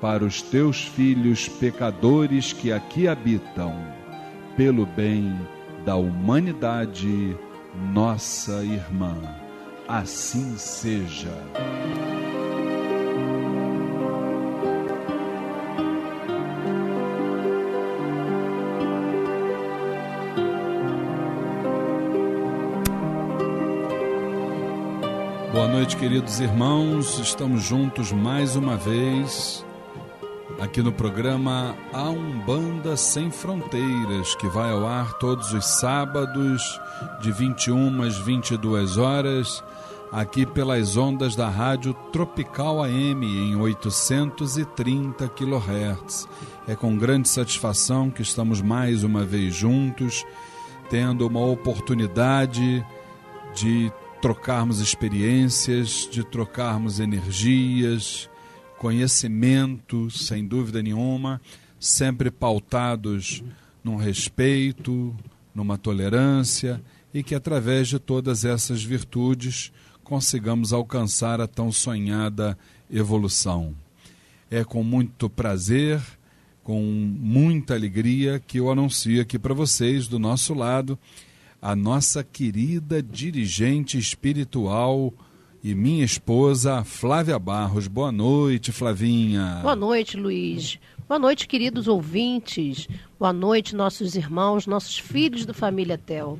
para os teus filhos pecadores que aqui habitam, pelo bem da humanidade, nossa irmã. Assim seja. Boa noite, queridos irmãos. Estamos juntos mais uma vez aqui no programa A Umbanda Sem Fronteiras, que vai ao ar todos os sábados, de 21 às 22 horas, aqui pelas ondas da Rádio Tropical AM em 830 kHz. É com grande satisfação que estamos mais uma vez juntos, tendo uma oportunidade de trocarmos experiências, de trocarmos energias, conhecimento, sem dúvida nenhuma, sempre pautados num respeito, numa tolerância e que através de todas essas virtudes consigamos alcançar a tão sonhada evolução. É com muito prazer, com muita alegria que eu anuncio aqui para vocês, do nosso lado, a nossa querida dirigente espiritual e minha esposa, Flávia Barros. Boa noite, Flavinha. Boa noite, Luiz. Boa noite, queridos ouvintes. Boa noite, nossos irmãos, nossos filhos da família Tel.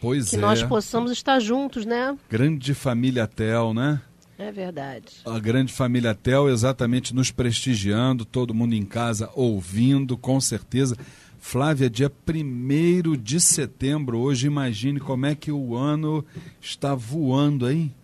Pois que é. Que nós possamos estar juntos, né? Grande família Tel, né? É verdade. A grande família Tel exatamente nos prestigiando, todo mundo em casa ouvindo, com certeza. Flávia, dia 1 de setembro, hoje, imagine como é que o ano está voando, hein?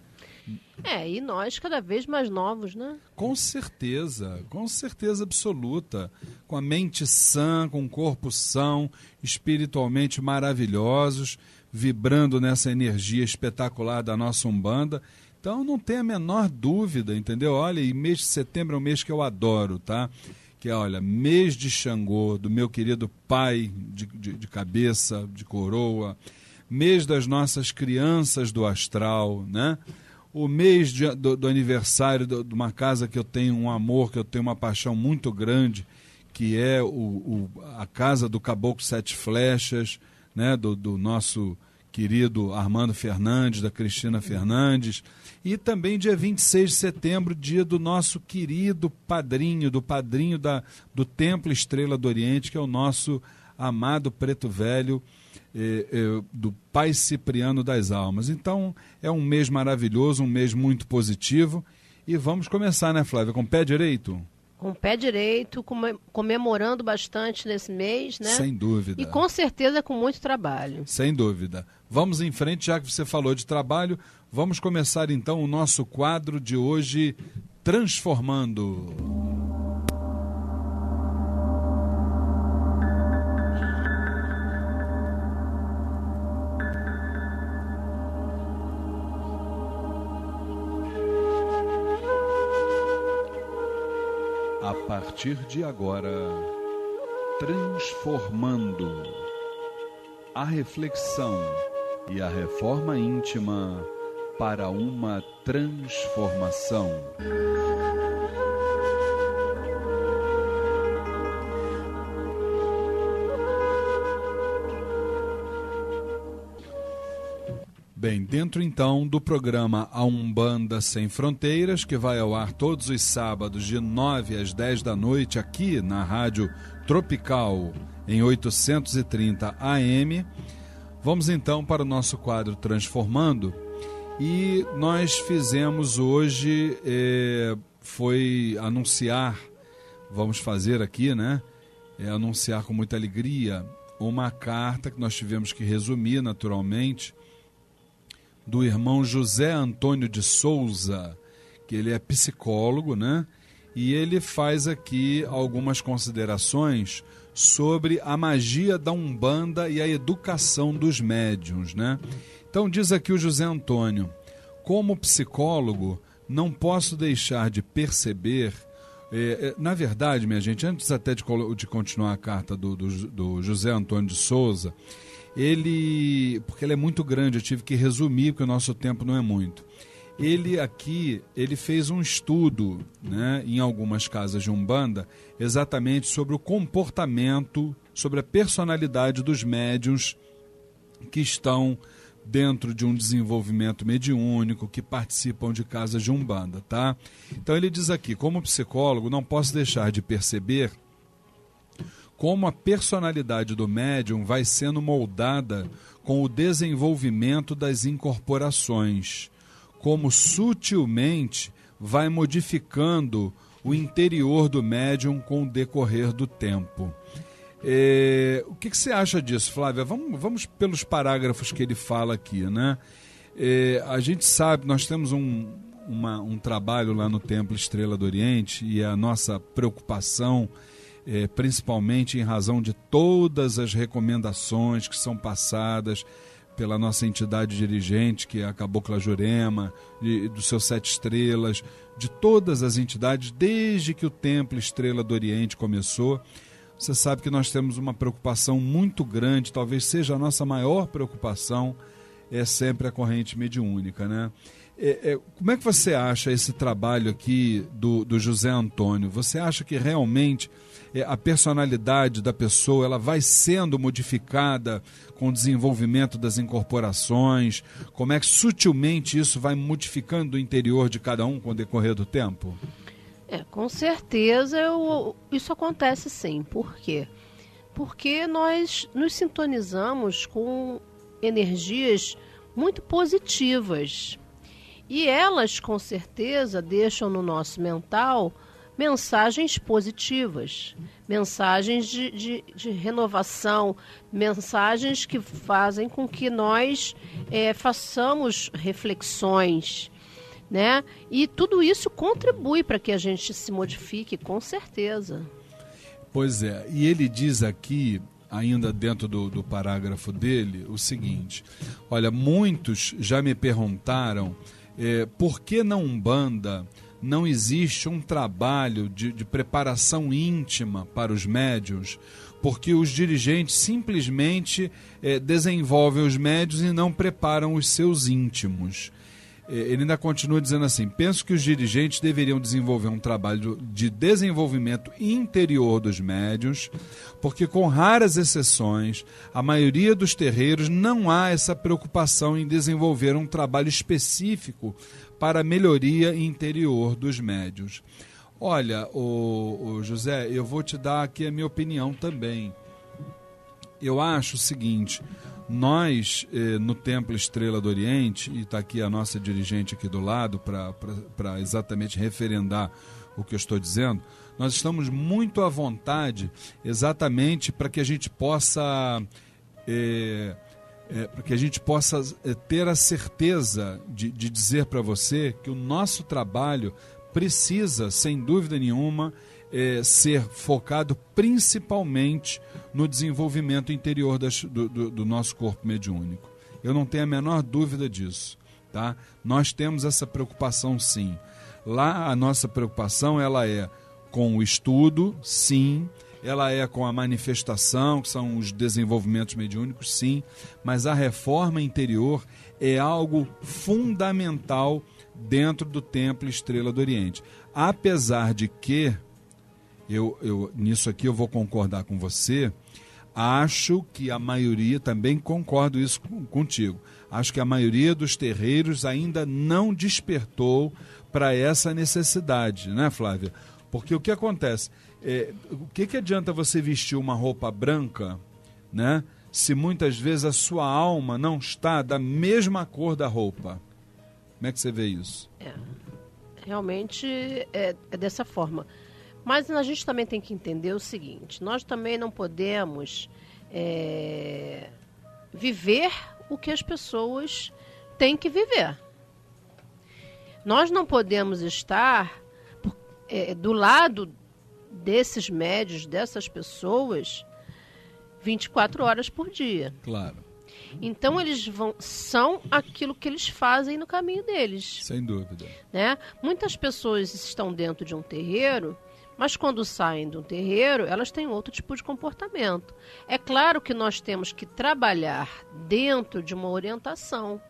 É, e nós cada vez mais novos, né? Com certeza, com certeza absoluta. Com a mente sã, com o corpo são, espiritualmente maravilhosos, vibrando nessa energia espetacular da nossa Umbanda. Então não tem a menor dúvida, entendeu? Olha, e mês de setembro é um mês que eu adoro, tá? Que é, olha, mês de Xangô, do meu querido pai de, de, de cabeça, de coroa, mês das nossas crianças do astral, né? O mês de, do, do, aniversário de uma casa que eu tenho um amor, que eu tenho uma paixão muito grande, que é o, o a casa do Caboclo Sete Flechas, né, do, do, nosso querido Armando Fernandes, da Cristina Fernandes, e também dia 26 de setembro, dia do nosso querido padrinho, do padrinho da, do Templo Estrela do Oriente, que é o nosso amado Preto Velho, do Pai Cipriano das Almas. Então, é um mês maravilhoso, um mês muito positivo. E vamos começar, né, Flávia, com o pé direito? Com o pé direito, comemorando bastante nesse mês, né? Sem dúvida. E com certeza com muito trabalho. Sem dúvida. Vamos em frente, já que você falou de trabalho, vamos começar então o nosso quadro de hoje, Transformando. Partir de agora, transformando a reflexão e a reforma íntima para uma transformação. Bem, dentro então do programa A Umbanda Sem Fronteiras, que vai ao ar todos os sábados de 9 às 10 da noite aqui na Rádio Tropical em 830 AM. Vamos então para o nosso quadro Transformando e nós fizemos hoje, eh, foi anunciar, vamos fazer aqui, né? É anunciar com muita alegria uma carta que nós tivemos que resumir naturalmente do irmão José Antônio de Souza, que ele é psicólogo, né? E ele faz aqui algumas considerações sobre a magia da Umbanda e a educação dos médiums, né? Então diz aqui o José Antônio: como psicólogo, não posso deixar de perceber. É, na verdade, minha gente, antes até de, de continuar a carta do, do, do José Antônio de Souza, ele, porque ele é muito grande, eu tive que resumir porque o nosso tempo não é muito. Ele aqui, ele fez um estudo, né, em algumas casas de umbanda, exatamente sobre o comportamento, sobre a personalidade dos médiums que estão dentro de um desenvolvimento mediúnico, que participam de casas de umbanda, tá? Então ele diz aqui, como psicólogo, não posso deixar de perceber como a personalidade do médium vai sendo moldada com o desenvolvimento das incorporações, como sutilmente vai modificando o interior do médium com o decorrer do tempo. É, o que, que, você acha disso, Flávia? Vamos, vamos pelos parágrafos que ele fala aqui, né? É, a gente sabe, nós temos um, uma, um trabalho lá no Templo Estrela do Oriente e a nossa preocupação é, principalmente em razão de todas as recomendações que são passadas pela nossa entidade dirigente, que é a Cabocla Jurema, de, dos seus sete estrelas, de todas as entidades, desde que o Templo Estrela do Oriente começou. Você sabe que nós temos uma preocupação muito grande, talvez seja a nossa maior preocupação, é sempre a corrente mediúnica, né? É, é, como é que você acha esse trabalho aqui do, do José Antônio? Você acha que realmente é, a personalidade da pessoa ela vai sendo modificada com o desenvolvimento das incorporações? Como é que sutilmente isso vai modificando o interior de cada um com o decorrer do tempo? É, com certeza eu, isso acontece sim. Por quê? Porque nós nos sintonizamos com energias muito positivas. E elas, com certeza, deixam no nosso mental mensagens positivas, mensagens de, de, de renovação, mensagens que fazem com que nós é, façamos reflexões. Né? E tudo isso contribui para que a gente se modifique, com certeza. Pois é, e ele diz aqui ainda dentro do, do parágrafo dele, o seguinte: olha, muitos já me perguntaram é, por que na Umbanda não existe um trabalho de, de preparação íntima para os médios, porque os dirigentes simplesmente é, desenvolvem os médios e não preparam os seus íntimos. É, ele ainda continua dizendo assim: penso que os dirigentes deveriam desenvolver um trabalho de desenvolvimento interior dos médios, porque, com raras exceções, a maioria dos terreiros não há essa preocupação em desenvolver um trabalho específico para a melhoria interior dos médios. Olha, o, o José, eu vou te dar aqui a minha opinião também. Eu acho o seguinte: nós, eh, no Templo Estrela do Oriente, e está aqui a nossa dirigente aqui do lado para exatamente referendar o que eu estou dizendo, nós estamos muito à vontade exatamente para que a gente possa. Eh, eh, para que a gente possa eh, ter a certeza de, de dizer para você que o nosso trabalho precisa, sem dúvida nenhuma, é, ser focado principalmente no desenvolvimento interior das, do, do, do nosso corpo mediúnico. Eu não tenho a menor dúvida disso. Tá? Nós temos essa preocupação sim. Lá a nossa preocupação ela é com o estudo, sim, ela é com a manifestação, que são os desenvolvimentos mediúnicos, sim, mas a reforma interior é algo fundamental dentro do Templo Estrela do Oriente. Apesar de que eu, eu nisso aqui eu vou concordar com você. Acho que a maioria, também concordo isso contigo, acho que a maioria dos terreiros ainda não despertou para essa necessidade, né, Flávia? Porque o que acontece? É, o que, que adianta você vestir uma roupa branca, né? Se muitas vezes a sua alma não está da mesma cor da roupa. Como é que você vê isso? É, realmente é, é dessa forma. Mas a gente também tem que entender o seguinte: nós também não podemos é, viver o que as pessoas têm que viver. Nós não podemos estar é, do lado desses médios, dessas pessoas, 24 horas por dia. Claro. Então eles vão são aquilo que eles fazem no caminho deles. Sem dúvida. Né? Muitas pessoas estão dentro de um terreiro mas quando saem do terreiro, elas têm outro tipo de comportamento. É claro que nós temos que trabalhar dentro de uma orientação.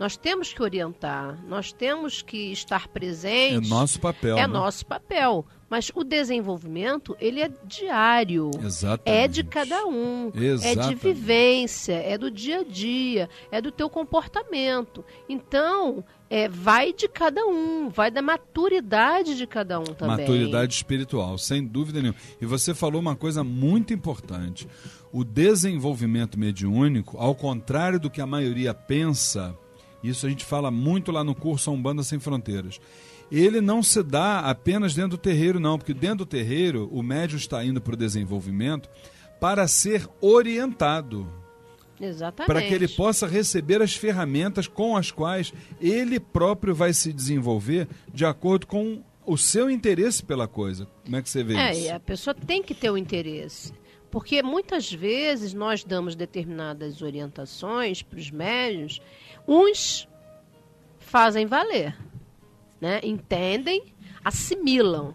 Nós temos que orientar, nós temos que estar presentes. É nosso papel. É né? nosso papel. Mas o desenvolvimento, ele é diário. Exatamente. É de cada um. Exatamente. É de vivência, é do dia a dia, é do teu comportamento. Então, é, vai de cada um, vai da maturidade de cada um também. Maturidade espiritual, sem dúvida nenhuma. E você falou uma coisa muito importante. O desenvolvimento mediúnico, ao contrário do que a maioria pensa, isso a gente fala muito lá no curso Umbanda Sem Fronteiras. Ele não se dá apenas dentro do terreiro, não, porque dentro do terreiro o médium está indo para o desenvolvimento para ser orientado. Exatamente. Para que ele possa receber as ferramentas com as quais ele próprio vai se desenvolver de acordo com o seu interesse pela coisa. Como é que você vê é, isso? É, a pessoa tem que ter o interesse. Porque muitas vezes nós damos determinadas orientações para os médios Uns fazem valer, né? entendem, assimilam.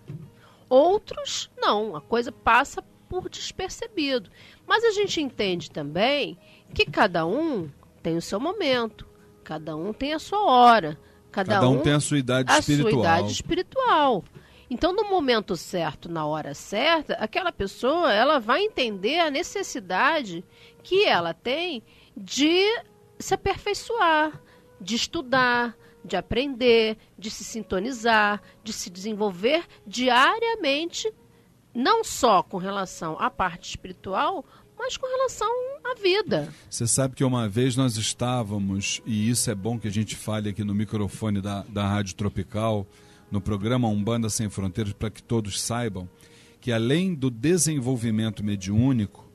Outros não, a coisa passa por despercebido. Mas a gente entende também que cada um tem o seu momento, cada um tem a sua hora, Cada, Cada um, um tem a sua idade a espiritual. sua idade espiritual. Então, no momento certo, na hora certa, aquela pessoa ela vai entender a necessidade que ela tem de se aperfeiçoar, de estudar, de aprender, de se sintonizar, de se desenvolver diariamente, não só com relação à parte espiritual, mas com relação à vida. Você sabe que uma vez nós estávamos, e isso é bom que a gente fale aqui no microfone da, da Rádio Tropical, no programa Umbanda Sem Fronteiras, para que todos saibam que além do desenvolvimento mediúnico,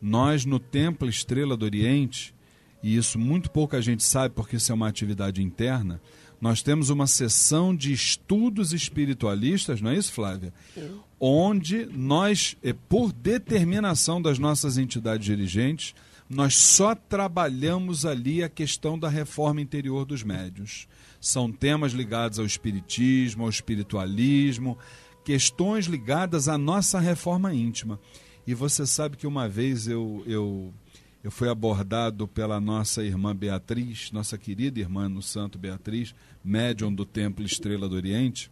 nós no Templo Estrela do Oriente, e isso muito pouca gente sabe porque isso é uma atividade interna, nós temos uma sessão de estudos espiritualistas, não é isso, Flávia? Sim. Onde nós, eh, por determinação das nossas entidades dirigentes, nós só trabalhamos ali a questão da reforma interior dos médios. São temas ligados ao espiritismo, ao espiritualismo, questões ligadas à nossa reforma íntima. E você sabe que uma vez eu, eu, eu fui abordado pela nossa irmã Beatriz, nossa querida irmã no Santo Beatriz, médium do Templo Estrela do Oriente.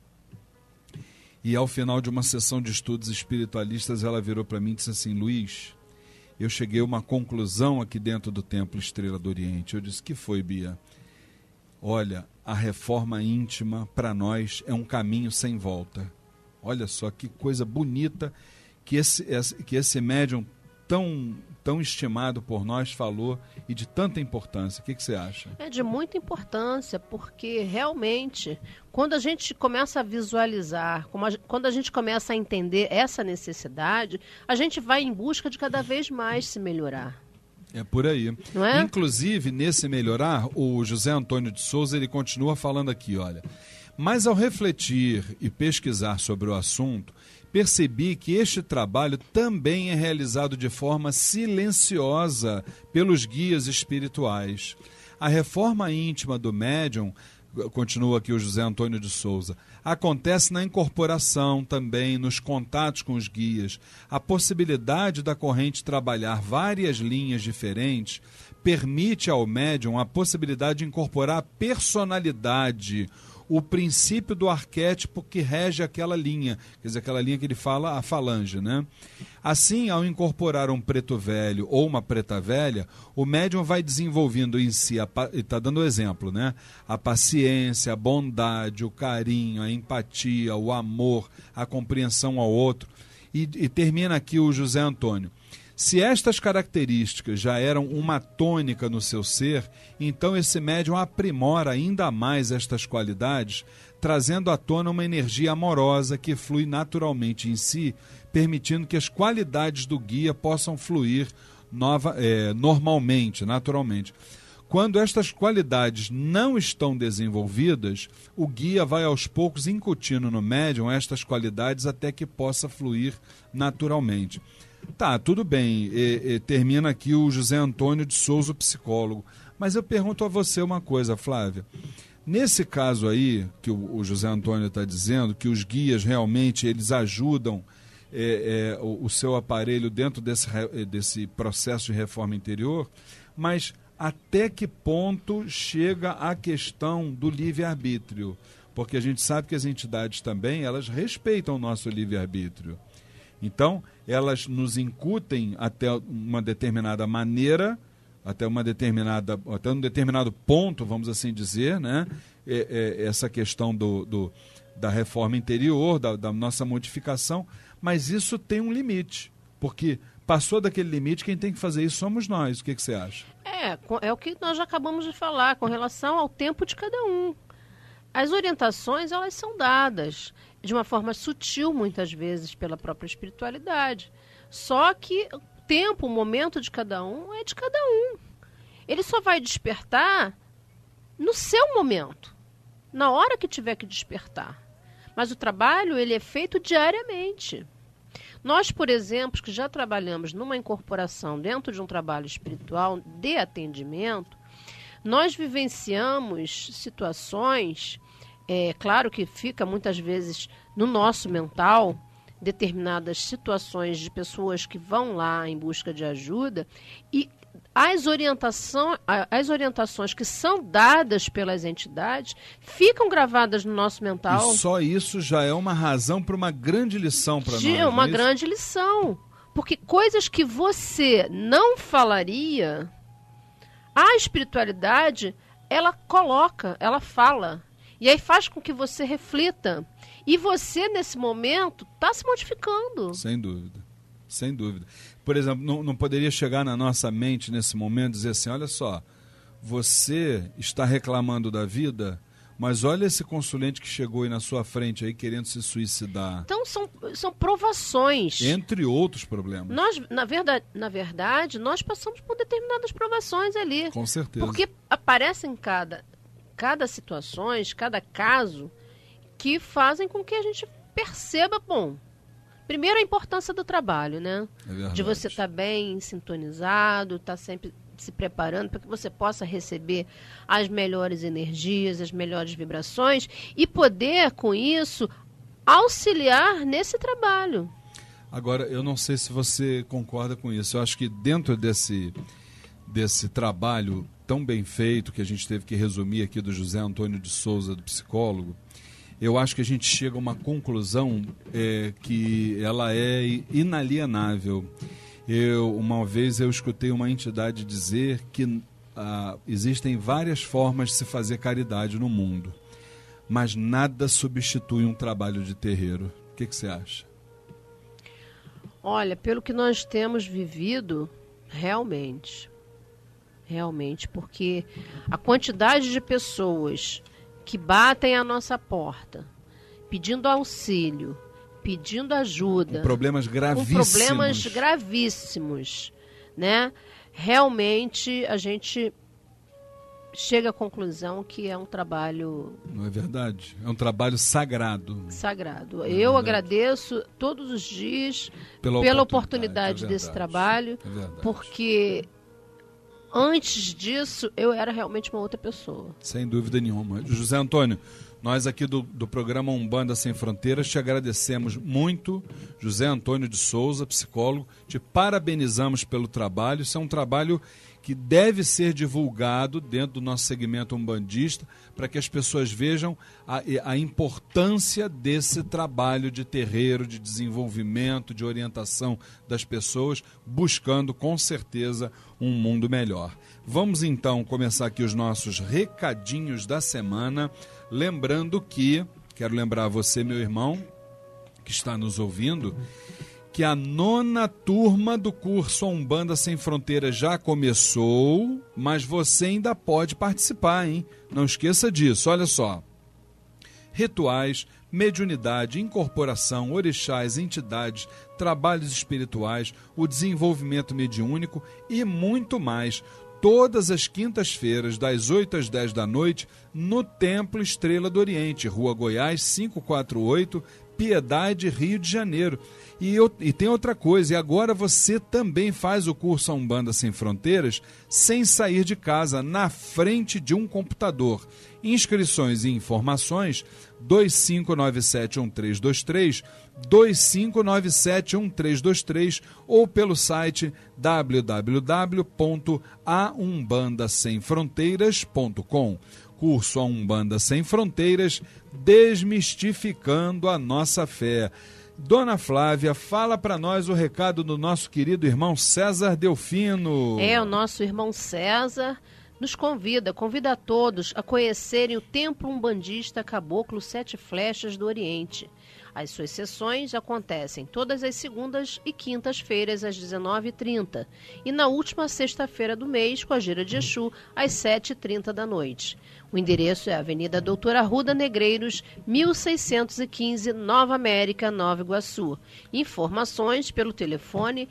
E ao final de uma sessão de estudos espiritualistas, ela virou para mim e disse assim: Luiz, eu cheguei a uma conclusão aqui dentro do Templo Estrela do Oriente. Eu disse: Que foi, Bia? Olha, a reforma íntima para nós é um caminho sem volta. Olha só que coisa bonita que esse, que esse médium tão, tão estimado por nós falou e de tanta importância. O que, que você acha? É de muita importância, porque realmente, quando a gente começa a visualizar, quando a gente começa a entender essa necessidade, a gente vai em busca de cada vez mais se melhorar. É por aí. Não é? Inclusive, nesse melhorar, o José Antônio de Souza ele continua falando aqui, olha. Mas ao refletir e pesquisar sobre o assunto, percebi que este trabalho também é realizado de forma silenciosa pelos guias espirituais. A reforma íntima do médium, continua aqui o José Antônio de Souza, acontece na incorporação também, nos contatos com os guias. A possibilidade da corrente trabalhar várias linhas diferentes permite ao médium a possibilidade de incorporar personalidade, o princípio do arquétipo que rege aquela linha, quer dizer, aquela linha que ele fala, a falange, né? Assim, ao incorporar um preto velho ou uma preta velha, o médium vai desenvolvendo em si, está dando exemplo, né? A paciência, a bondade, o carinho, a empatia, o amor, a compreensão ao outro. E, e termina aqui o José Antônio. Se estas características já eram uma tônica no seu ser, então esse médium aprimora ainda mais estas qualidades, trazendo à tona uma energia amorosa que flui naturalmente em si, permitindo que as qualidades do guia possam fluir nova, é, normalmente, naturalmente. Quando estas qualidades não estão desenvolvidas, o guia vai aos poucos incutindo no médium estas qualidades até que possa fluir naturalmente. Tá, tudo bem. E, e, termina aqui o José Antônio de Souza, psicólogo. Mas eu pergunto a você uma coisa, Flávia. Nesse caso aí, que o, o José Antônio está dizendo, que os guias realmente eles ajudam é, é, o, o, seu aparelho dentro desse, desse processo de reforma interior, mas até que ponto chega a questão do livre-arbítrio? Porque a gente sabe que as entidades também, elas respeitam o nosso livre-arbítrio. Então, elas nos incutem até uma determinada maneira, até uma determinada, até um determinado ponto, vamos assim dizer, né? É, é, essa questão do, do, da reforma interior, da, da nossa modificação, mas isso tem um limite, porque passou daquele limite, quem tem que fazer isso somos nós. O que, que você acha? É, é o que nós já acabamos de falar com relação ao tempo de cada um. As orientações, elas são dadas de uma forma sutil, muitas vezes, pela própria espiritualidade. Só que o tempo, o momento de cada um é de cada um. Ele só vai despertar no seu momento, na hora que tiver que despertar. Mas o trabalho, ele é feito diariamente. Nós, por exemplo, que já trabalhamos numa incorporação dentro de um trabalho espiritual de atendimento, nós vivenciamos situações é claro que fica muitas vezes no nosso mental determinadas situações de pessoas que vão lá em busca de ajuda e as, orientação, as orientações que são dadas pelas entidades ficam gravadas no nosso mental. E só isso já é uma razão para uma grande lição para nós. É uma grande lição. Porque coisas que você não falaria, a espiritualidade, ela coloca, ela fala. E aí faz com que você reflita. E você, nesse momento, está se modificando. Sem dúvida. Sem dúvida. Por exemplo, não, não poderia chegar na nossa mente nesse momento e dizer assim: olha só, você está reclamando da vida, mas olha esse consulente que chegou aí na sua frente aí querendo se suicidar. Então são, são provações. Entre outros problemas. Nós, na verdade, na verdade, nós passamos por determinadas provações ali. Com certeza. Porque aparecem cada, cada situações, cada caso, que fazem com que a gente perceba, bom, primeiro a importância do trabalho, né? É de você estar tá bem sintonizado, estar tá sempre se preparando para que você possa receber as melhores energias, as melhores vibrações e poder, com isso, auxiliar nesse trabalho. Agora, eu não sei se você concorda com isso. Eu acho que dentro desse, desse trabalho tão bem feito que a gente teve que resumir aqui do José Antônio de Souza, do psicólogo, eu acho que a gente chega a uma conclusão é, que ela é inalienável. Eu, uma vez eu escutei uma entidade dizer que ah, existem várias formas de se fazer caridade no mundo, mas nada substitui um trabalho de terreiro. O que, que você acha? Olha, pelo que nós temos vivido, realmente, realmente, porque a quantidade de pessoas que batem à nossa porta, pedindo auxílio, pedindo ajuda, com problemas gravíssimos, com problemas gravíssimos, né? Realmente a gente chega à conclusão que é um trabalho. Não é verdade? É um trabalho sagrado. Sagrado. É Eu agradeço todos os dias pela, pela oportunidade, oportunidade é desse trabalho, é porque antes disso, eu era realmente uma outra pessoa. Sem dúvida nenhuma. José Antônio, nós aqui do, do programa Umbanda Sem Fronteiras te agradecemos muito. José Antônio de Souza, psicólogo, te parabenizamos pelo trabalho. Isso é um trabalho que deve ser divulgado dentro do nosso segmento umbandista para que as pessoas vejam a, a, importância desse trabalho de terreiro, de desenvolvimento, de orientação das pessoas, buscando com certeza um mundo melhor. Vamos então começar aqui os nossos recadinhos da semana, lembrando que, quero lembrar você, meu irmão, que está nos ouvindo, que a nona turma do curso Umbanda Sem Fronteiras já começou, mas você ainda pode participar, hein? Não esqueça disso, olha só. Rituais, mediunidade, incorporação, orixás, entidades, trabalhos espirituais, o desenvolvimento mediúnico e muito mais. Todas as quintas-feiras, das 8 às 10 da noite, no Templo Estrela do Oriente, Rua Goiás 548, Piedade, Rio de Janeiro. E, eu, e tem outra coisa, e agora você também faz o curso A Umbanda Sem Fronteiras sem sair de casa, na frente de um computador. Inscrições e informações 25971323, 25971323 ou pelo site www.aumbandasemfronteiras.com. Curso A Umbanda Sem Fronteiras, desmistificando a nossa fé. Dona Flávia, fala para nós o recado do nosso querido irmão César Delfino. É, o nosso irmão César nos convida, convida a todos a conhecerem o Templo Umbandista Caboclo Sete Flechas do Oriente. As suas sessões acontecem todas as segundas e quintas-feiras às 19h30 e na última sexta-feira do mês com a gira de Exu às 7h30 da noite. O endereço é Avenida Doutora Ruda Negreiros, 1615, Nova América, Nova Iguaçu. Informações pelo telefone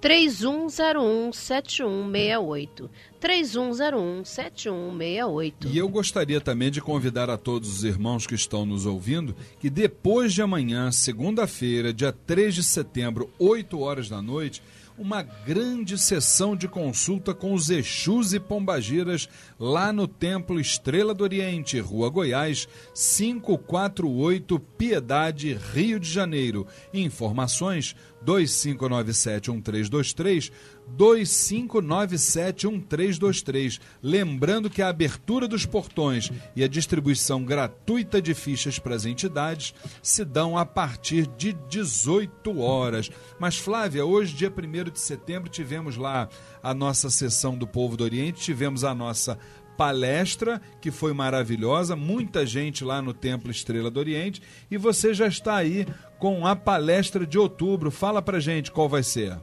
3101-7168. 3101-7168. E eu gostaria também de convidar a todos os irmãos que estão nos ouvindo que depois de amanhã, segunda-feira, dia 3 de setembro, 8 horas da noite, uma grande sessão de consulta com os Exus e Pombagiras lá no Templo Estrela do Oriente, Rua Goiás, 548, Piedade, Rio de Janeiro. Informações 2597-1323, 2597-1323. Lembrando que a abertura dos portões e a distribuição gratuita de fichas para as entidades se dão a partir de 18 horas. Mas, Flávia, hoje, dia 1 de setembro, tivemos lá a nossa sessão do Povo do Oriente, tivemos a nossa palestra que foi maravilhosa, muita gente lá no Templo Estrela do Oriente e você já está aí com a palestra de outubro. Fala pra gente qual vai ser.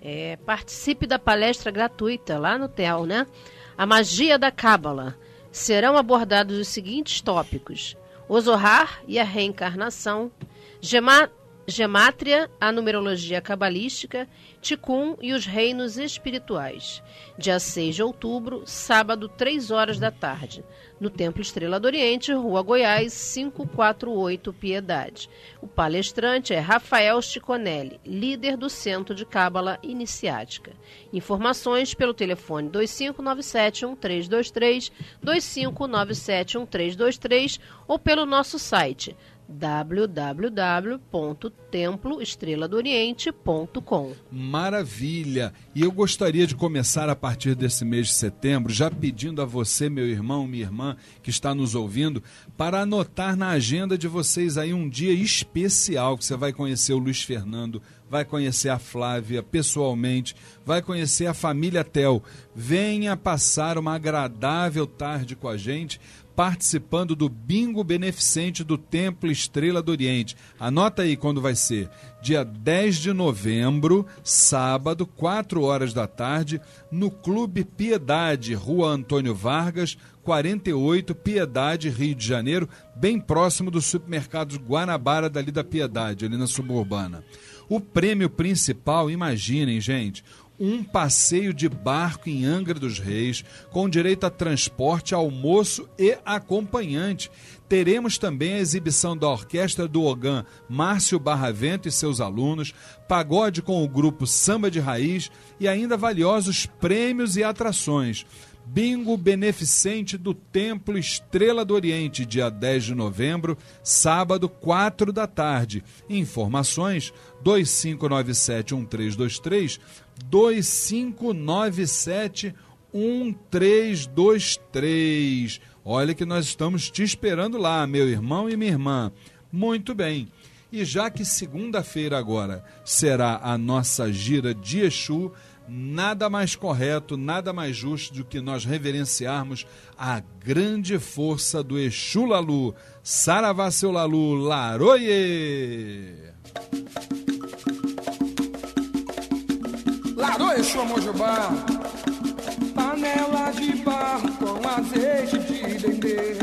É, participe da palestra gratuita lá no TEL, né? A magia da Cábala. Serão abordados os seguintes tópicos: o Zohar e a reencarnação, Gemátria, a numerologia cabalística, Ticum e os reinos espirituais. Dia 6 de outubro, sábado, 3 horas da tarde, no Templo Estrela do Oriente, Rua Goiás, 548, Piedade. O palestrante é Rafael Chiconelli, líder do Centro de Cábala Iniciática. Informações pelo telefone 2597-1323, 2597-1323 ou pelo nosso site www.temploestreladooriente.com. Maravilha! E eu gostaria de começar a partir desse mês de setembro, já pedindo a você, meu irmão, minha irmã, que está nos ouvindo, para anotar na agenda de vocês aí um dia especial que você vai conhecer o Luiz Fernando, vai conhecer a Flávia pessoalmente, vai conhecer a família Tel. Venha passar uma agradável tarde com a gente participando do bingo beneficente do Templo Estrela do Oriente. Anota aí quando vai ser. Dia 10 de novembro, sábado, 4 horas da tarde, no Clube Piedade, Rua Antônio Vargas, 48, Piedade, Rio de Janeiro, bem próximo do supermercado Guanabara dali da Piedade, ali na suburbana. O prêmio principal, imaginem, gente, um passeio de barco em Angra dos Reis, com direito a transporte, almoço e acompanhante. Teremos também a exibição da orquestra do Ogan Márcio Barravento e seus alunos, pagode com o grupo Samba de Raiz e ainda valiosos prêmios e atrações. Bingo Beneficente do Templo Estrela do Oriente, dia 10 de novembro, sábado, 4 da tarde. Informações 2597-1323, 2597-1323. Olha que nós estamos te esperando lá, meu irmão e minha irmã. Muito bem. E já que segunda-feira agora será a nossa gira de Exu, nada mais correto, nada mais justo do que nós reverenciarmos a grande força do Exu Lalu. Saravá seu Lalu, Laroie! Laroie, Xomojubá, panela de barro com azeite de dendê.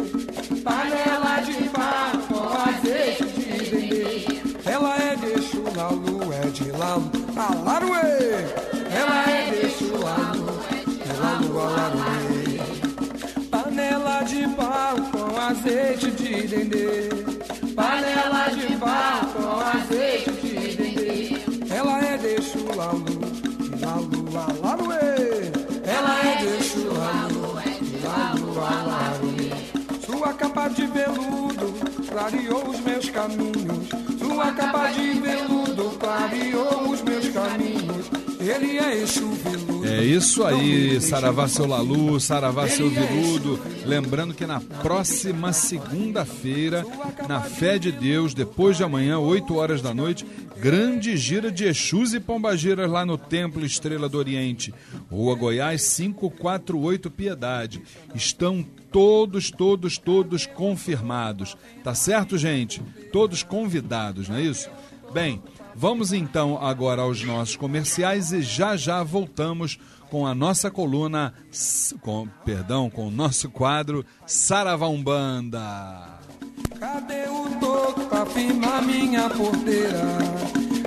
Panela de barro com azeite de dendê. Ela é de Exu Lalu, é de Lalu, a Laroie! ela é desse lado, ela lua laruê. Panela de pau com azeite de dendê. Panela de pau com azeite de dendê. Ela é lalu, é deixo lalu, clareou os meus caminhos. Sua capa de veludo clareou os meus caminhos. Ele é Exu Veludo. É isso aí, Saravá seu Lalu, Saravá seu Veludo. Lembrando que na próxima segunda-feira, na fé de Deus, depois de amanhã, 8 horas da noite, grande gira de Exus e Pombagiras lá no Templo Estrela do Oriente, Rua Goiás 548 Piedade. Estão todos, todos, todos confirmados. Tá certo, gente? Todos convidados, não é isso? Bem, Vamos então agora aos nossos comerciais e já já voltamos com a nossa coluna, com, perdão, com o nosso quadro Saravá Umbanda. Cadê o toco pra firmar minha porteira?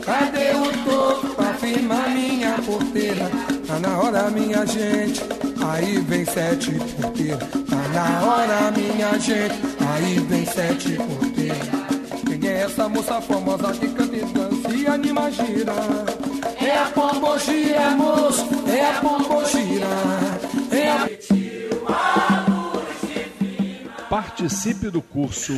Cadê o toco pra firmar minha porteira? Tá na hora, minha gente, aí vem sete porteira. Tá na hora, minha gente, aí vem sete porteira. Quem é essa moça famosa que canta e dança? e anima gira. É a pombogira, moço, é a pombogira. É a... Participe do curso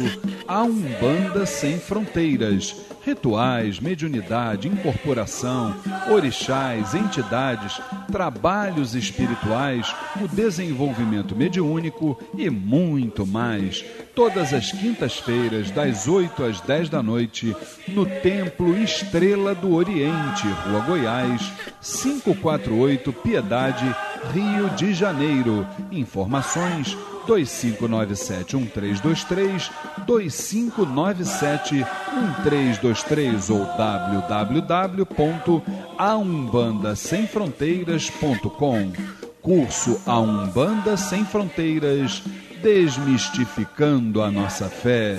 A Umbanda Sem Fronteiras. Rituais, mediunidade, incorporação, orixás, entidades, trabalhos espirituais, o desenvolvimento mediúnico e muito mais. Todas as quintas-feiras, das 8 às 10 da noite, no Templo Estrela do Oriente, Rua Goiás, 548 Piedade, Rio de Janeiro. Informações 2597-1323, 2597-1323 ou www.aumbandasemfronteiras.com. Curso A Umbanda Sem Fronteiras, desmistificando a nossa fé.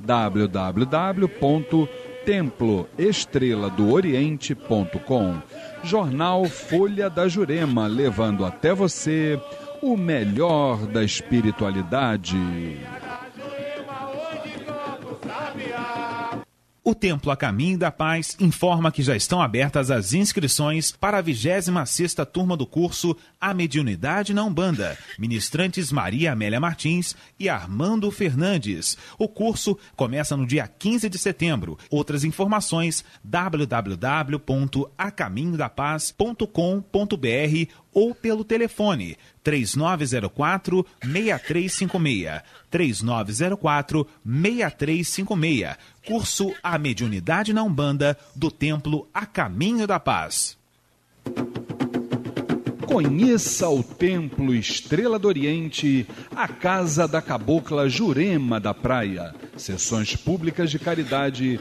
www.temploestreladooriente.com. Jornal Folha da Jurema, levando até você o melhor da espiritualidade. O Templo a Caminho da Paz informa que já estão abertas as inscrições para a 26ª turma do curso A Mediunidade na Umbanda, ministrantes Maria Amélia Martins e Armando Fernandes. O curso começa no dia 15 de setembro. Outras informações www.acaminhodapaz.com.br ou pelo telefone 3904 6356. 3904 6356. Curso A Mediunidade na Umbanda do Templo A Caminho da Paz. Conheça o Templo Estrela do Oriente, a Casa da Cabocla Jurema da Praia. Sessões públicas de caridade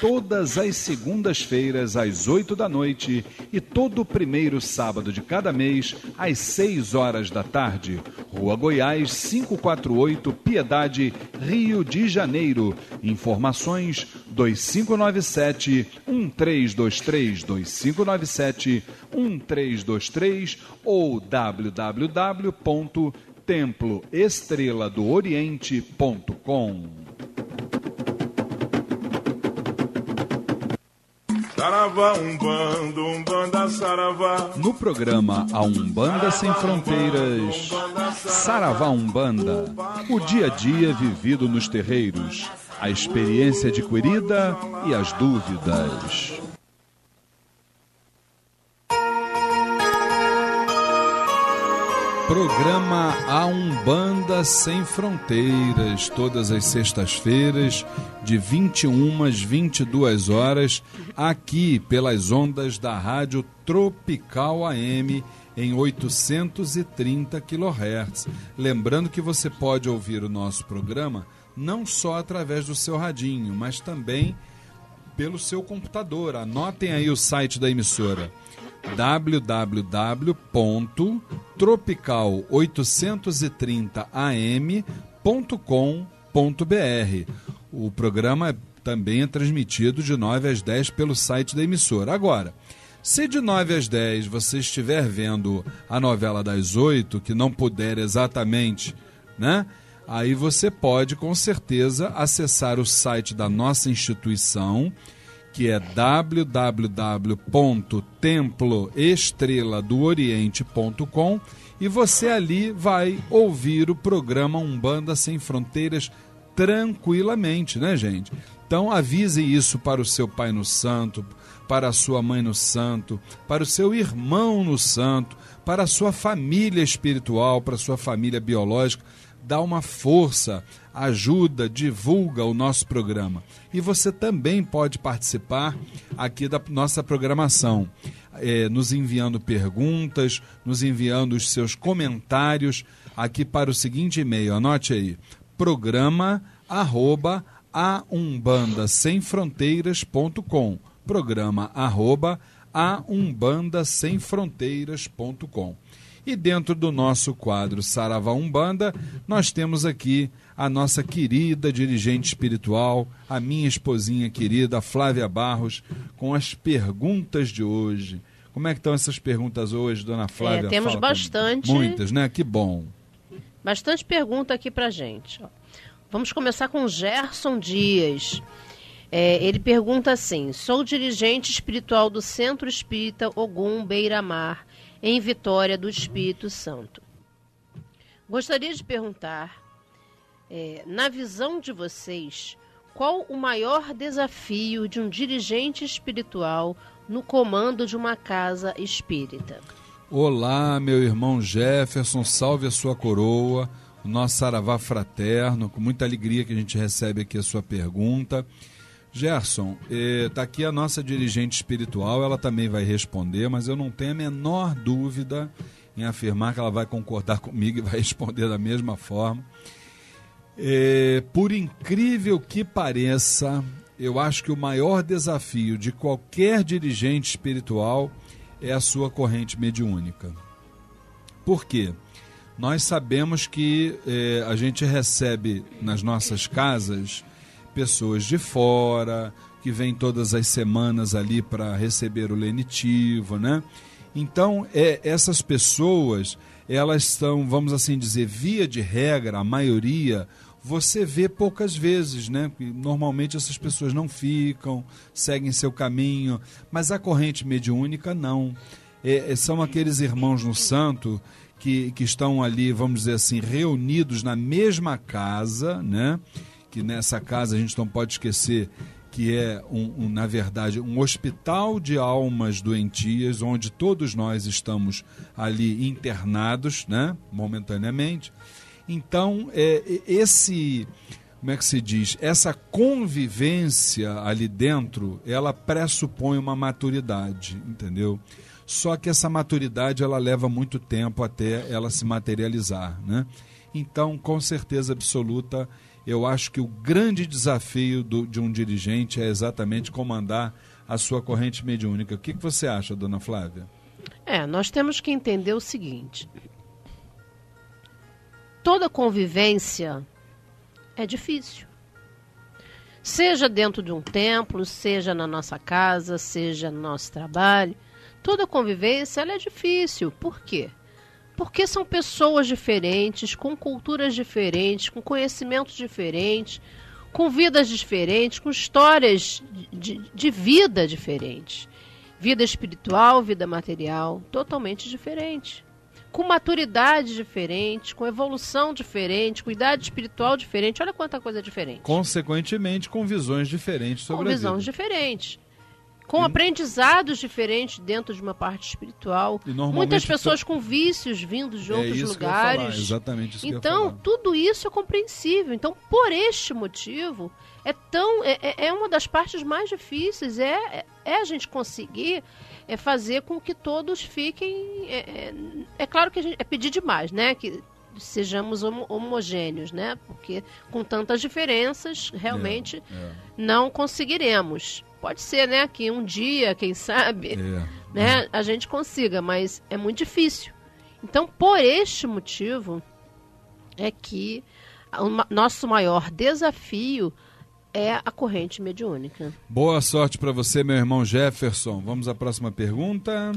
todas as segundas-feiras às 8 da noite e todo primeiro sábado de cada mês às 6 horas da tarde. Rua Goiás, 548, Piedade, Rio de Janeiro. Informações 2597 1323 2597 1323 ou www.temploestreladooriente.com. Saravá, umbanda, umbanda, saravá. No programa A Umbanda Sem Fronteiras, Saravá Umbanda, o dia a dia vivido nos terreiros, a experiência adquirida e as dúvidas. Programa A Umbanda Sem Fronteiras, todas as sextas-feiras, de 21 às 22 horas, aqui pelas ondas da Rádio Tropical AM em 830 kHz. Lembrando que você pode ouvir o nosso programa não só através do seu radinho, mas também pelo seu computador. Anotem aí o site da emissora www.tropical830am.com.br. O programa também é transmitido de 9 às 10 pelo site da emissora. Agora, se de 9 às 10 você estiver vendo a novela das 8, que não puder exatamente, né? Aí você pode com certeza acessar o site da nossa instituição que é www.temploestreladooriente.com e você ali vai ouvir o programa Umbanda Sem Fronteiras tranquilamente, né, gente? Então avise isso para o seu pai no santo, para a sua mãe no santo, para o seu irmão no santo, para a sua família espiritual, para a sua família biológica. Dá uma força, ajuda, divulga o nosso programa. E você também pode participar aqui da nossa programação, é, nos enviando perguntas, nos enviando os seus comentários aqui para o seguinte e-mail. Anote aí: programa arroba aumbandasemfronteiras.com programa arroba a umbandasemfronteiras.com. E dentro do nosso quadro Saravá Umbanda, nós temos aqui a nossa querida dirigente espiritual, a minha esposinha querida, Flávia Barros, com as perguntas de hoje. Como é que estão essas perguntas hoje, dona Flávia? É, temos Fala bastante. Muitas, né? Que bom. Bastante pergunta aqui pra gente. Vamos começar com Gerson Dias. É, ele pergunta assim: Sou dirigente espiritual do Centro Espírita Ogum Beira-Mar, em Vitória do Espírito Santo. Gostaria de perguntar, é, na visão de vocês, qual o maior desafio de um dirigente espiritual no comando de uma casa espírita? Olá, meu irmão Jefferson, salve a sua coroa, o nosso saravá fraterno, com muita alegria que a gente recebe aqui a sua pergunta. Gerson, está aqui a nossa dirigente espiritual, ela também vai responder, mas eu não tenho a menor dúvida em afirmar que ela vai concordar comigo e vai responder da mesma forma. É, por incrível que pareça, eu acho que o maior desafio de qualquer dirigente espiritual é a sua corrente mediúnica. Por quê? Nós sabemos que é, a gente recebe nas nossas casas pessoas de fora, que vêm todas as semanas ali para receber o lenitivo, né? Então, é, essas pessoas, elas são, vamos assim dizer, via de regra, a maioria, você vê poucas vezes, né? Normalmente essas pessoas não ficam, seguem seu caminho, mas a corrente mediúnica não. É, são aqueles irmãos no santo que, que estão ali, vamos dizer assim, reunidos na mesma casa, né? Que nessa casa a gente não pode esquecer que é, um, um, na verdade, um hospital de almas doentias, onde todos nós estamos ali internados, né, momentaneamente. Então, é, esse, como é que se diz, essa convivência ali dentro, ela pressupõe uma maturidade, entendeu? Só que essa maturidade, ela leva muito tempo até ela se materializar, né? Então, com certeza absoluta, eu acho que o grande desafio do, de um dirigente é exatamente comandar a sua corrente mediúnica. O que, que você acha, dona Flávia? É, nós temos que entender o seguinte: toda convivência é difícil. Seja dentro de um templo, seja na nossa casa, seja no nosso trabalho, toda convivência é difícil. Por quê? Porque são pessoas diferentes, com culturas diferentes, com conhecimentos diferentes, com vidas diferentes, com histórias de, de vida diferentes. Vida espiritual, vida material, totalmente diferente. Com maturidade diferente, com evolução diferente, com idade espiritual diferente. Olha quanta coisa diferente. Consequentemente, com visões diferentes sobre com a vida. Com visões diferentes com aprendizados diferentes dentro de uma parte espiritual. Muitas pessoas com vícios vindos de é outros lugares. exatamente isso então, tudo isso é compreensível. Então, por este motivo, é tão é, é, é uma das partes mais difíceis é, é, é a gente conseguir é fazer com que todos fiquem é, é, é claro que gente, é pedir demais, né? Que sejamos homogêneos, né? Porque com tantas diferenças, realmente é, é. não conseguiremos. Pode ser, né, que um dia, quem sabe, é. né, a gente consiga, mas é muito difícil. Então, por este motivo, é que o nosso maior desafio é a corrente mediúnica. Boa sorte para você, meu irmão Jefferson. Vamos à próxima pergunta.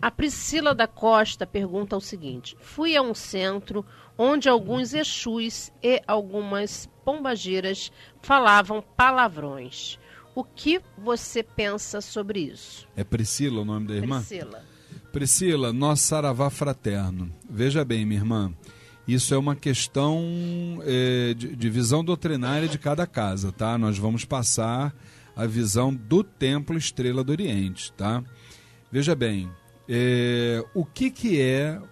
A Priscila da Costa pergunta o seguinte: Fui a um centro onde alguns Exus e algumas pombageiras falavam palavrões. O que você pensa sobre isso? É Priscila o nome da irmã? Priscila. Priscila, nosso saravá fraterno. Veja bem, minha irmã, isso é uma questão é, de, de visão doutrinária de cada casa, tá? Nós vamos passar a visão do Templo Estrela do Oriente, tá? Veja bem, é, o que, que é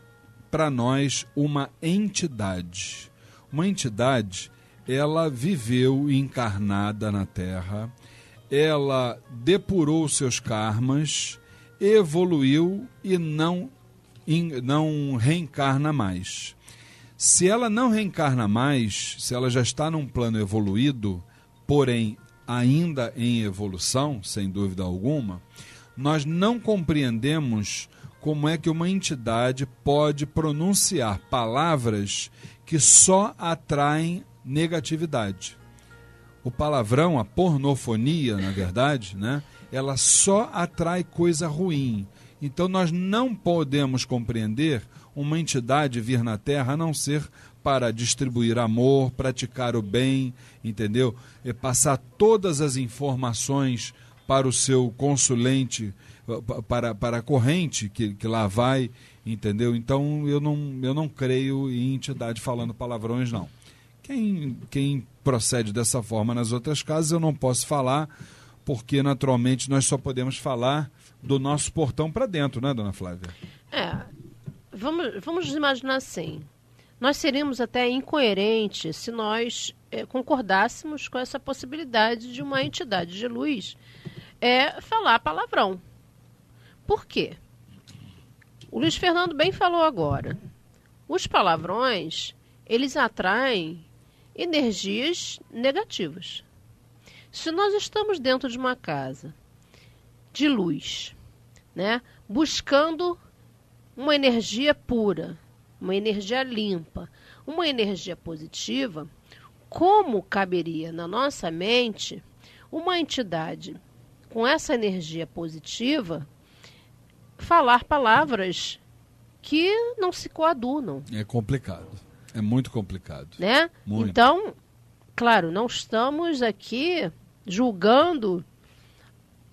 para nós uma entidade? Uma entidade, ela viveu encarnada na Terra, ela depurou seus karmas, evoluiu e não, não reencarna mais. Se ela não reencarna mais, se ela já está num plano evoluído, porém ainda em evolução, sem dúvida alguma, nós não compreendemos como é que uma entidade pode pronunciar palavras que só atraem negatividade. O palavrão, a pornofonia, na verdade, né, ela só atrai coisa ruim. Então nós não podemos compreender uma entidade vir na Terra a não ser para distribuir amor, praticar o bem, entendeu? E passar todas as informações para o seu consulente, para, para a corrente que, que lá vai, entendeu? Então eu não, eu não creio em entidade falando palavrões, não. Quem, quem procede dessa forma nas outras casas eu não posso falar, porque naturalmente nós só podemos falar do nosso portão para dentro, né, dona Flávia? É. Vamos, vamos imaginar assim. Nós seríamos até incoerentes se nós é, concordássemos com essa possibilidade de uma entidade de luz é, falar palavrão. Por quê? O Luiz Fernando bem falou agora. Os palavrões, eles atraem energias negativas. Se nós estamos dentro de uma casa de luz, né, buscando uma energia pura, uma energia limpa, uma energia positiva, como caberia na nossa mente uma entidade com essa energia positiva falar palavras que não se coadunam. É complicado. É muito complicado. Né? Muito. Então, claro, não estamos aqui julgando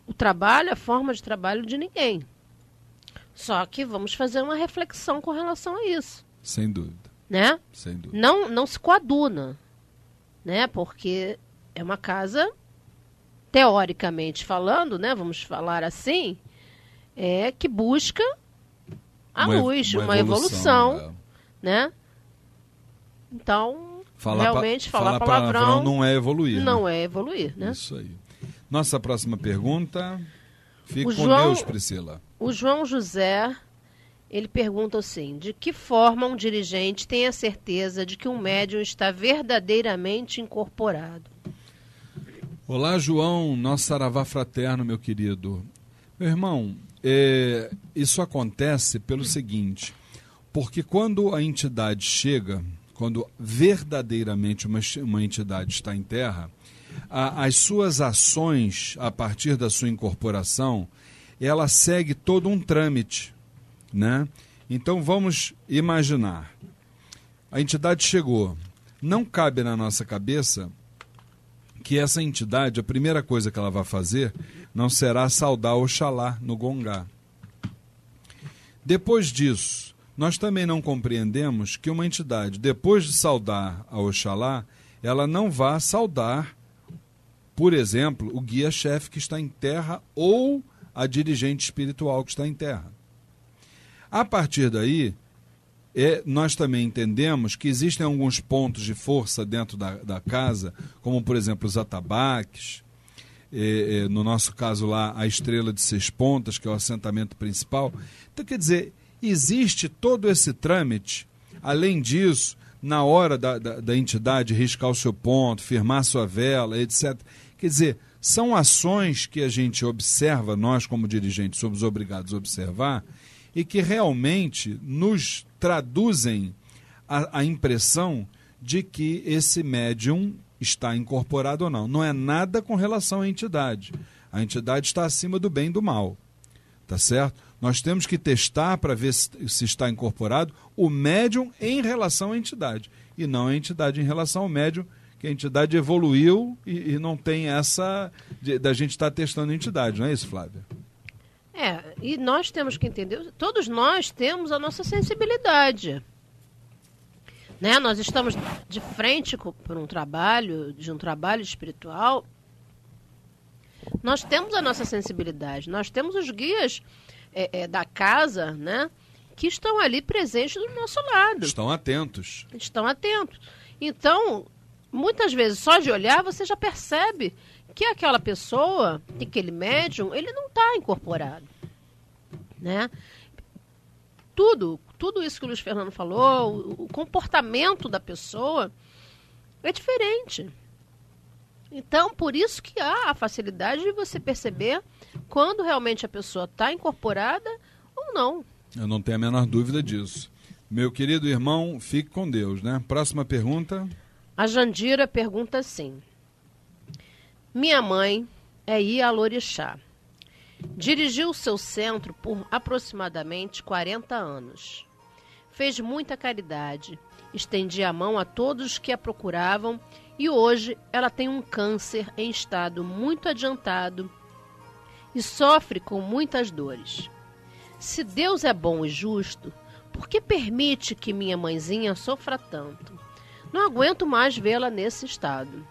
o trabalho, a forma de trabalho de ninguém. Só que vamos fazer uma reflexão com relação a isso. Sem dúvida. Né? Sem dúvida. Não, não se coaduna. Né? Porque é uma casa, teoricamente falando, né? Vamos falar assim, é que busca a Uma luz, uma uma, evolução, evolução, né? Então, Falar realmente, pa- falar, palavrão, não é evoluir. né? não é evoluir, né? Isso aí. Nossa próxima pergunta. Fique O com João- Deus, Priscila. O João José, ele pergunta assim: de que forma um dirigente tem a certeza de que um médium está verdadeiramente incorporado? Olá, João, nosso saravá fraterno, meu querido. Meu irmão, é, isso acontece pelo seguinte: porque quando a entidade chega, quando verdadeiramente uma, uma entidade está em terra, a- as suas ações, a partir da sua incorporação, ela segue todo um trâmite, né? Então vamos imaginar, a entidade chegou, não cabe na nossa cabeça que essa entidade, a primeira coisa que ela vai fazer não será saudar Oxalá no Gongá. Depois disso, nós também não compreendemos que uma entidade, depois de saudar a Oxalá, ela não vá saudar, por exemplo, o guia-chefe que está em terra ou a dirigente espiritual que está em terra. A partir daí, é, nós também entendemos que existem alguns pontos de força dentro da, da casa, como por exemplo os atabaques, é, é, no nosso caso lá a estrela de seis pontas, que é o assentamento principal. Então, quer dizer, existe todo esse trâmite. Além disso, na hora da, da, da entidade riscar o seu ponto, firmar sua vela, etc. Quer dizer, são ações que a gente observa, nós como dirigentes somos obrigados a observar, e que realmente nos traduzem a, a impressão de que esse médium está incorporado ou não. Não é nada com relação à entidade. A entidade está acima do bem e do mal. Tá certo? Nós temos que testar para ver se, se está incorporado o médium em relação à entidade. E não a entidade em relação ao médium, que a entidade evoluiu e, e não tem essa de- da gente estar testando a entidade, não é isso, Flávia? É, e nós temos que entender, todos nós temos a nossa sensibilidade. Né? Nós estamos de frente por um trabalho, de um trabalho espiritual. Nós temos a nossa sensibilidade, nós temos os guias é, é, da casa, né? Que estão ali presentes do nosso lado. Estão atentos. estão atentos. Então, muitas vezes, só de olhar, você já percebe que aquela pessoa, que aquele médium, ele não está incorporado. Né? Tudo, tudo isso que o Luiz Fernando falou, o, o comportamento da pessoa é diferente. Então, por isso que há a facilidade de você perceber quando realmente a pessoa está incorporada ou não. Eu não tenho a menor dúvida disso. Meu querido irmão, fique com Deus, né? Próxima pergunta. A Jandira pergunta assim: Minha mãe é Ialorixá. Dirigiu o seu centro por aproximadamente 40 anos. Fez muita caridade, estendia a mão a todos que a procuravam e hoje ela tem um câncer em estado muito adiantado e sofre com muitas dores. Se Deus é bom e justo, por que permite que minha mãezinha sofra tanto? Não aguento mais vê-la nesse estado.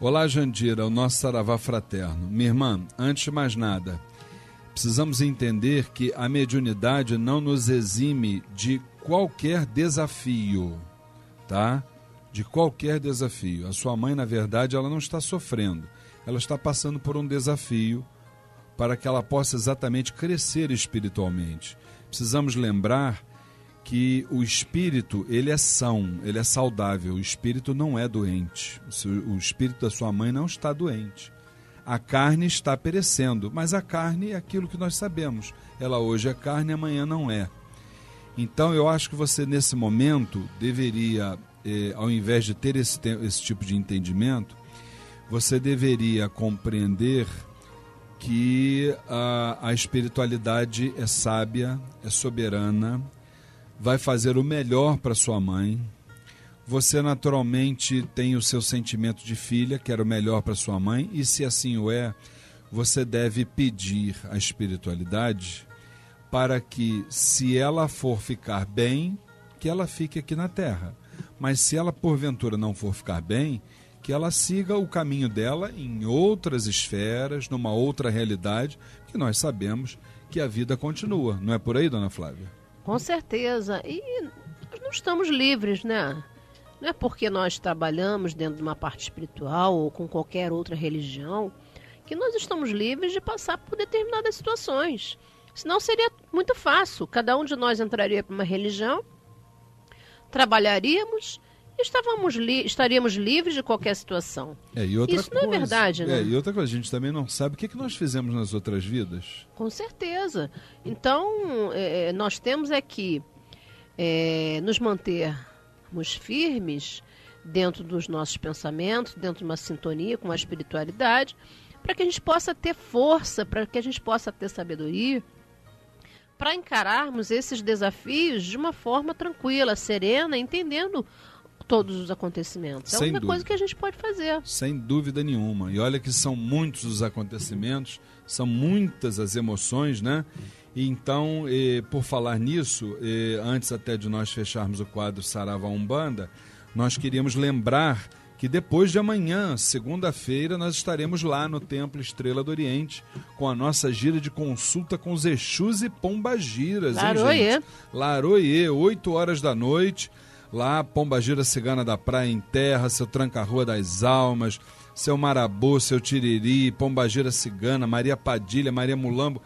Olá, Jandira, o nosso saravá fraterno. Minha irmã, antes de mais nada, precisamos entender que a mediunidade não nos exime de qualquer desafio, tá? De qualquer desafio. A sua mãe, na verdade, ela não está sofrendo. Ela está passando por um desafio para que ela possa exatamente crescer espiritualmente. Precisamos lembrar que o espírito ele é são, ele é saudável. O espírito não é doente. O espírito da sua mãe não está doente. A carne está perecendo, mas a carne é aquilo que nós sabemos. Ela hoje é carne, amanhã não é. Então eu acho que você nesse momento deveria, eh, ao invés de ter esse, esse tipo de entendimento, você deveria compreender que a, a espiritualidade é sábia, é soberana, vai fazer o melhor para sua mãe. Você naturalmente tem o seu sentimento de filha, quer o melhor para sua mãe, e se assim o é, você deve pedir a espiritualidade para que, se ela for ficar bem, que ela fique aqui na terra. Mas se ela porventura não for ficar bem, que ela siga o caminho dela em outras esferas, numa outra realidade, que nós sabemos que a vida continua. Não é por aí, dona Flávia? Com certeza. E não estamos livres, né? Não é porque nós trabalhamos dentro de uma parte espiritual ou com qualquer outra religião que nós estamos livres de passar por determinadas situações. Senão seria muito fácil. Cada um de nós entraria para uma religião, trabalharíamos estávamos li estaríamos livres de qualquer situação. É, Isso coisa, não é verdade, né? É, e outra coisa, a gente também não sabe o que, que nós fizemos nas outras vidas. Com certeza. Então, é, é nós temos aqui é, nos mantermos firmes dentro dos nossos pensamentos, dentro de uma sintonia com a espiritualidade, para que a gente possa ter força, para que a gente possa ter sabedoria, para encararmos esses desafios de uma forma tranquila, serena, entendendo todos os acontecimentos. É Sem a única dúvida. coisa que a gente pode fazer. Sem dúvida nenhuma. E olha que são muitos os acontecimentos, são muitas as emoções, né? E então, eh, por falar nisso, eh, antes até de nós fecharmos o quadro Sarava Umbanda, nós queríamos lembrar que depois de amanhã, segunda-feira, nós estaremos lá no Templo Estrela do Oriente com a nossa gira de consulta com os Exus e Pombagiras. Laroie. Laroie, 8 horas da noite lá Pombagira Cigana da Praia em Terra, seu Tranca-Rua das Almas, seu Marabu, seu Tiriri, Pombagira Cigana, Maria Padilha, Maria Mulambo,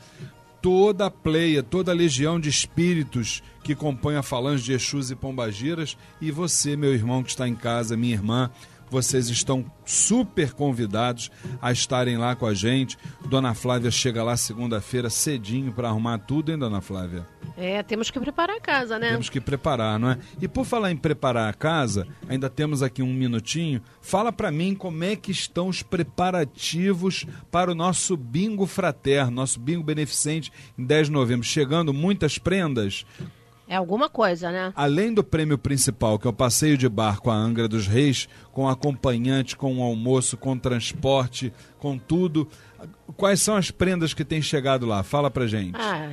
toda a pleia, toda a legião de espíritos que compõem a falange de Exus e Pombagiras, e você, meu irmão que está em casa, minha irmã, vocês estão super convidados a estarem lá com a gente. Dona Flávia chega lá segunda-feira cedinho para arrumar tudo, hein, Dona Flávia? É, temos que preparar a casa, né? Temos que preparar, não é? E por falar em preparar a casa, ainda temos aqui um minutinho. Fala para mim como é que estão os preparativos para o nosso bingo fraterno, nosso bingo beneficente em 10 de novembro. Chegando muitas prendas. É alguma coisa, né? Além do prêmio principal, que é o passeio de barco à Angra dos Reis, com acompanhante, com almoço, com transporte, com tudo. Quais são as prendas que têm chegado lá? Fala pra gente. Ah,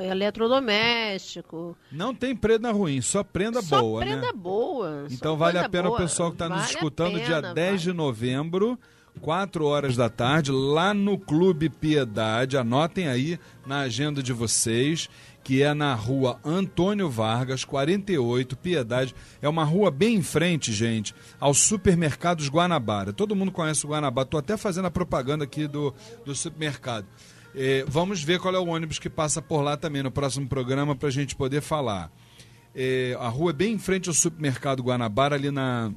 eletrodoméstico. Não tem prenda ruim, só prenda só boa, prenda né? boa. Então vale a pena boa. o pessoal que está vale nos escutando pena, dia 10 vale. de novembro. 4 horas da tarde, lá no Clube Piedade. Anotem aí na agenda de vocês que é na rua Antônio Vargas, 48, Piedade. É uma rua bem em frente, gente, aos supermercados Guanabara. Todo mundo conhece o Guanabara. Estou até fazendo a propaganda aqui do, do supermercado. É, vamos ver qual é o ônibus que passa por lá também no próximo programa para a gente poder falar. É, a rua é bem em frente ao supermercado Guanabara, ali na,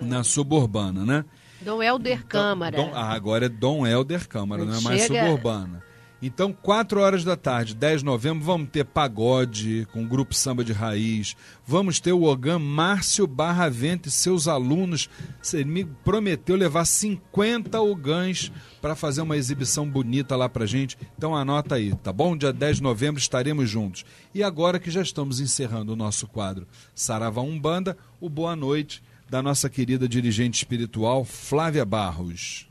na suburbana, né? Dom Helder Câmara. Dom, ah, agora é Dom Helder Câmara, não, Não é mais suburbana. Então, 4 horas da tarde, 10 de novembro, vamos ter pagode com o grupo Samba de Raiz. Vamos ter o Ogã Márcio Barravento e seus alunos. Ele me prometeu levar 50 ogãs para fazer uma exibição bonita lá pra gente. Então anota aí, tá bom? Dia 10 de novembro estaremos juntos. E agora que já estamos encerrando o nosso quadro Sarava Umbanda, o boa noite da nossa querida dirigente espiritual Flávia Barros.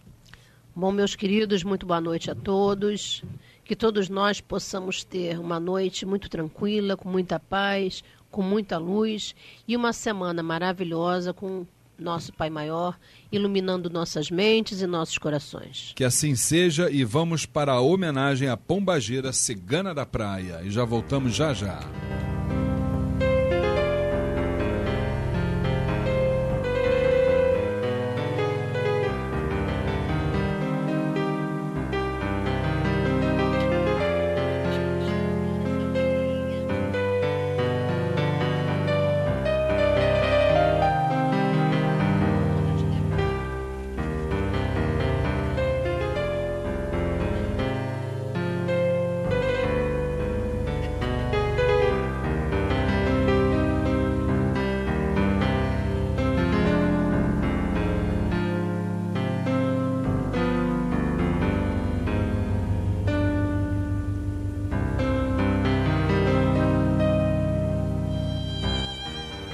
Bom, meus queridos, muito boa noite a todos. Que todos nós possamos ter uma noite muito tranquila, com muita paz, com muita luz e uma semana maravilhosa com nosso Pai Maior, iluminando nossas mentes e nossos corações. Que assim seja e vamos para a homenagem à Pombagira Cigana da Praia. E já voltamos já já.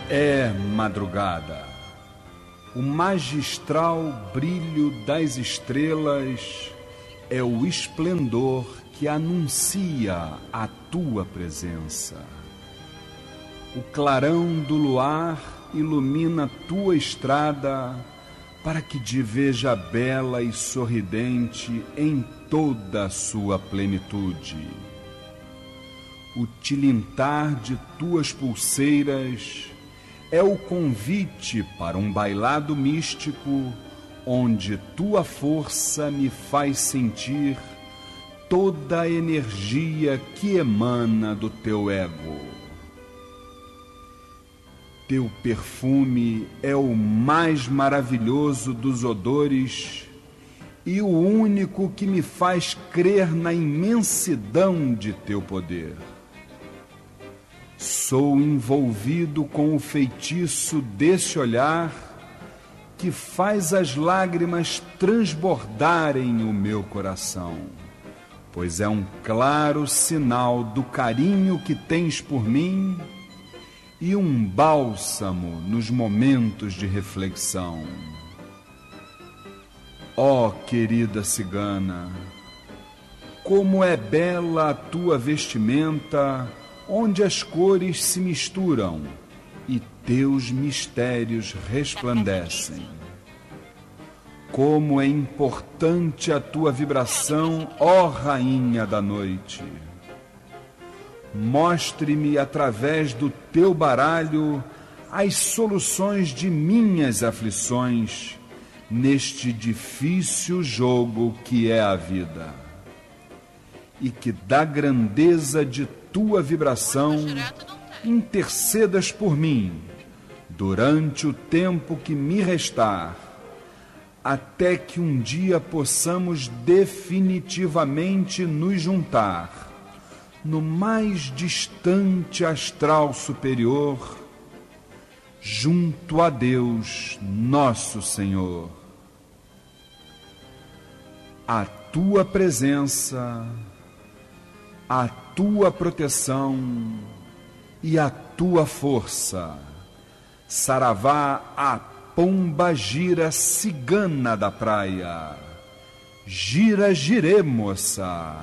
É madrugada. O magistral brilho das estrelas é o esplendor que anuncia a tua presença. O clarão do luar ilumina tua estrada para que te veja bela e sorridente em toda a sua plenitude. O tilintar de tuas pulseiras é o convite para um bailado místico onde tua força me faz sentir toda a energia que emana do teu ego. Teu perfume é o mais maravilhoso dos odores e o único que me faz crer na imensidão de teu poder. Sou envolvido com o feitiço desse olhar que faz as lágrimas transbordarem o meu coração, pois é um claro sinal do carinho que tens por mim e um bálsamo nos momentos de reflexão. Ó querida cigana, como é bela a tua vestimenta, onde as cores se misturam e teus mistérios resplandecem. Como é importante a tua vibração, ó Rainha da Noite. Mostre-me através do teu baralho as soluções de minhas aflições neste difícil jogo que é a vida. E que da grandeza de tua vibração intercedas por mim durante o tempo que me restar, até que um dia possamos definitivamente nos juntar no mais distante astral superior, junto a Deus, nosso Senhor. A tua presença, a tua proteção e a tua força. Saravá a pomba gira cigana da praia. Gira, girê, moça.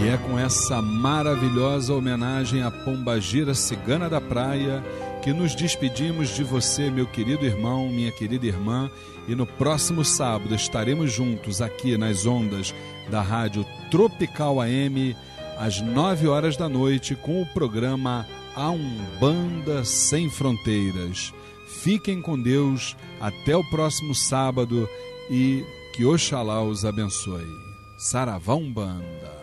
E é com essa maravilhosa homenagem à pombagira cigana da praia que nos despedimos de você, meu querido irmão, minha querida irmã, e no próximo sábado estaremos juntos aqui nas ondas da Rádio Tropical AM às nove horas da noite com o programa A Umbanda Sem Fronteiras. Fiquem com Deus, até o próximo sábado e que Oxalá os abençoe. Saravá Umbanda.